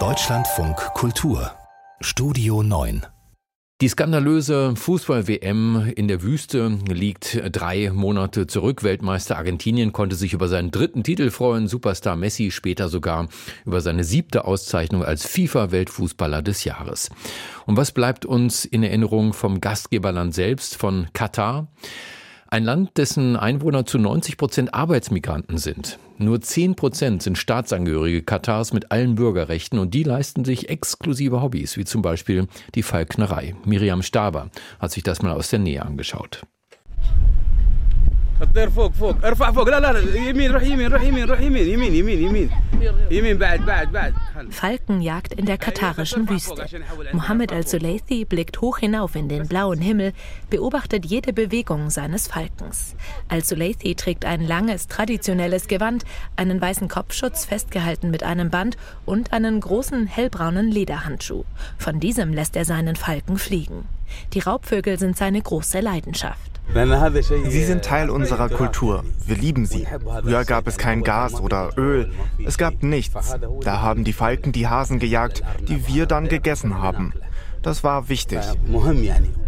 Deutschlandfunk Kultur Studio 9 die skandalöse Fußball-WM in der Wüste liegt drei Monate zurück. Weltmeister Argentinien konnte sich über seinen dritten Titel freuen, Superstar Messi später sogar über seine siebte Auszeichnung als FIFA-Weltfußballer des Jahres. Und was bleibt uns in Erinnerung vom Gastgeberland selbst, von Katar? Ein Land, dessen Einwohner zu 90 Prozent Arbeitsmigranten sind. Nur 10 Prozent sind Staatsangehörige Katars mit allen Bürgerrechten und die leisten sich exklusive Hobbys, wie zum Beispiel die Falknerei. Miriam Staber hat sich das mal aus der Nähe angeschaut. الطير فوق فوق ارفع فوق لا لا يمين روح يمين روح يمين روح يمين يمين يمين يمين Falkenjagd in der katarischen Wüste. Mohammed al-Suleithi blickt hoch hinauf in den blauen Himmel, beobachtet jede Bewegung seines Falkens. Al-Suleithi trägt ein langes, traditionelles Gewand, einen weißen Kopfschutz festgehalten mit einem Band und einen großen, hellbraunen Lederhandschuh. Von diesem lässt er seinen Falken fliegen. Die Raubvögel sind seine große Leidenschaft. Sie sind Teil unserer Kultur. Wir lieben sie. Früher gab es kein Gas oder Öl. Es gab nichts. Da haben die Falken die Hasen gejagt, die wir dann gegessen haben. Das war wichtig.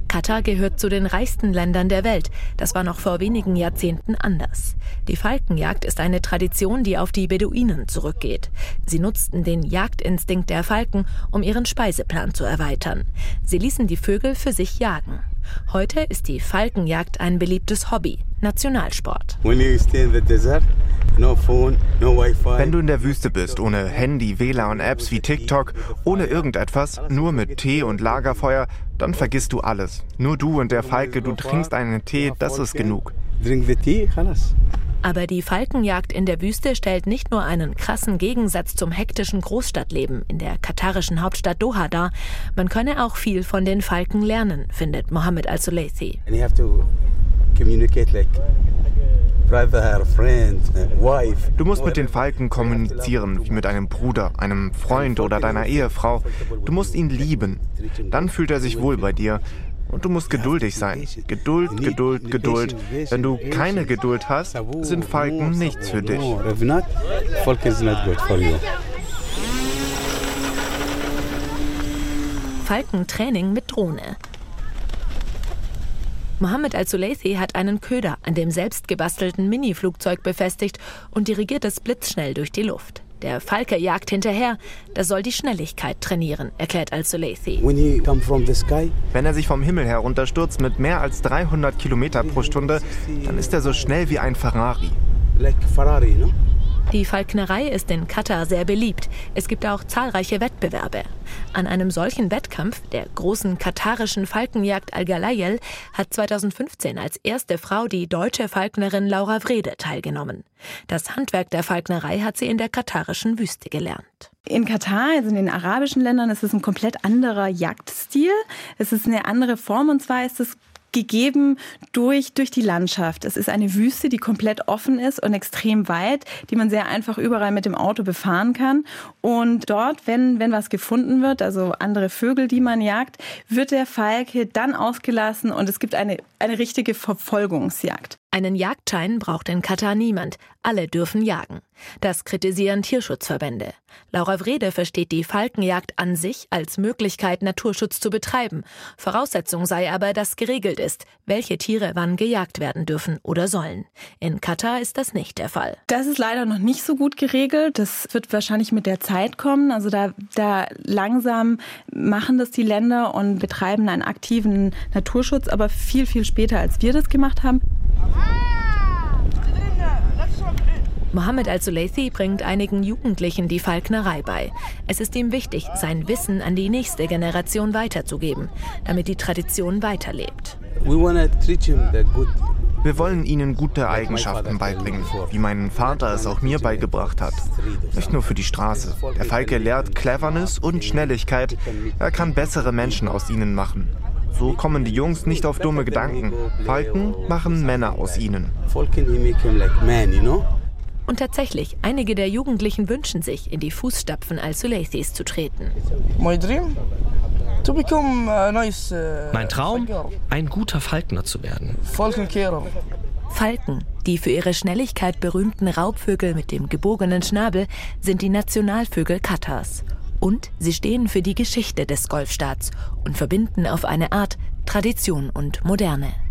Katar gehört zu den reichsten Ländern der Welt. Das war noch vor wenigen Jahrzehnten anders. Die Falkenjagd ist eine Tradition, die auf die Beduinen zurückgeht. Sie nutzten den Jagdinstinkt der Falken, um ihren Speiseplan zu erweitern. Sie ließen die Vögel für sich jagen. Heute ist die Falkenjagd ein beliebtes Hobby, Nationalsport. Wenn du in der Wüste bist, ohne Handy, WLAN und Apps wie TikTok, ohne irgendetwas, nur mit Tee und Lagerfeuer, dann vergisst du alles. Nur du und der Falke, du trinkst einen Tee, das ist genug. Aber die Falkenjagd in der Wüste stellt nicht nur einen krassen Gegensatz zum hektischen Großstadtleben in der katarischen Hauptstadt Doha dar, man könne auch viel von den Falken lernen, findet Mohammed al-Suleithi. Du musst mit den Falken kommunizieren, wie mit einem Bruder, einem Freund oder deiner Ehefrau. Du musst ihn lieben. Dann fühlt er sich wohl bei dir. Und du musst geduldig sein. Geduld, Geduld, Geduld. Wenn du keine Geduld hast, sind Falken nichts für dich. Falkentraining mit Drohne. Mohammed al-Suleithi hat einen Köder an dem selbstgebastelten Mini-Flugzeug befestigt und dirigiert es blitzschnell durch die Luft. Der Falke jagt hinterher. Das soll die Schnelligkeit trainieren, erklärt Al-Suleithi. Wenn er sich vom Himmel herunterstürzt mit mehr als 300 Kilometer pro Stunde, dann ist er so schnell wie ein Ferrari. Like Ferrari, no? Die Falknerei ist in Katar sehr beliebt. Es gibt auch zahlreiche Wettbewerbe. An einem solchen Wettkampf, der großen katarischen Falkenjagd Al-Galayel, hat 2015 als erste Frau die deutsche Falknerin Laura Wrede teilgenommen. Das Handwerk der Falknerei hat sie in der katarischen Wüste gelernt. In Katar, also in den arabischen Ländern, ist es ein komplett anderer Jagdstil. Es ist eine andere Form und zwar ist es gegeben durch, durch die Landschaft. Es ist eine Wüste, die komplett offen ist und extrem weit, die man sehr einfach überall mit dem Auto befahren kann. Und dort, wenn, wenn was gefunden wird, also andere Vögel, die man jagt, wird der Falke dann ausgelassen und es gibt eine, eine richtige Verfolgungsjagd. Einen Jagdschein braucht in Katar niemand. Alle dürfen jagen. Das kritisieren Tierschutzverbände. Laura Wrede versteht die Falkenjagd an sich als Möglichkeit, Naturschutz zu betreiben. Voraussetzung sei aber, dass geregelt ist, welche Tiere wann gejagt werden dürfen oder sollen. In Katar ist das nicht der Fall. Das ist leider noch nicht so gut geregelt. Das wird wahrscheinlich mit der Zeit kommen. Also da, da langsam machen das die Länder und betreiben einen aktiven Naturschutz, aber viel, viel später, als wir das gemacht haben. Mohammed al-Suleithi bringt einigen Jugendlichen die Falknerei bei. Es ist ihm wichtig, sein Wissen an die nächste Generation weiterzugeben, damit die Tradition weiterlebt. Wir wollen ihnen gute Eigenschaften beibringen, wie mein Vater es auch mir beigebracht hat. Nicht nur für die Straße. Der Falke lehrt Cleverness und Schnelligkeit. Er kann bessere Menschen aus ihnen machen. So kommen die Jungs nicht auf dumme Gedanken. Falken machen Männer aus ihnen. Und tatsächlich, einige der Jugendlichen wünschen sich, in die Fußstapfen Al-Suleithis zu treten. Mein Traum, ein guter Falkner zu werden. Falken, die für ihre Schnelligkeit berühmten Raubvögel mit dem gebogenen Schnabel, sind die Nationalvögel Katars. Und sie stehen für die Geschichte des Golfstaats und verbinden auf eine Art Tradition und Moderne.